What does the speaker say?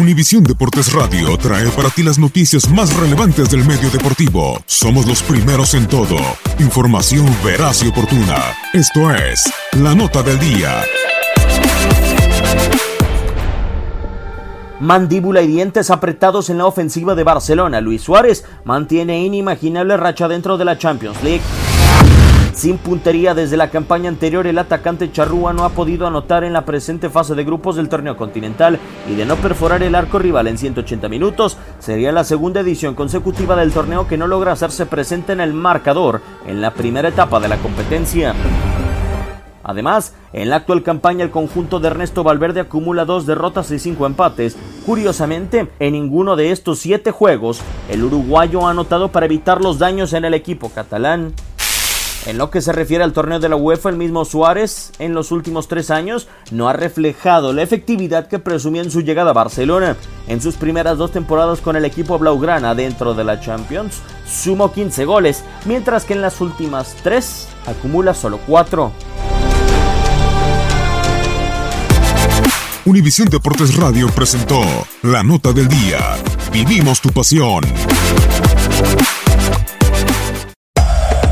Univisión Deportes Radio trae para ti las noticias más relevantes del medio deportivo. Somos los primeros en todo. Información veraz y oportuna. Esto es La Nota del Día. Mandíbula y dientes apretados en la ofensiva de Barcelona. Luis Suárez mantiene inimaginable racha dentro de la Champions League. Sin puntería desde la campaña anterior, el atacante charrúa no ha podido anotar en la presente fase de grupos del torneo continental y de no perforar el arco rival en 180 minutos, sería la segunda edición consecutiva del torneo que no logra hacerse presente en el marcador en la primera etapa de la competencia. Además, en la actual campaña el conjunto de Ernesto Valverde acumula dos derrotas y cinco empates. Curiosamente, en ninguno de estos siete juegos, el uruguayo ha anotado para evitar los daños en el equipo catalán. En lo que se refiere al torneo de la UEFA, el mismo Suárez en los últimos tres años no ha reflejado la efectividad que presumía en su llegada a Barcelona. En sus primeras dos temporadas con el equipo Blaugrana dentro de la Champions, sumó 15 goles, mientras que en las últimas tres acumula solo 4. Univisión Deportes Radio presentó La Nota del Día. Vivimos tu pasión.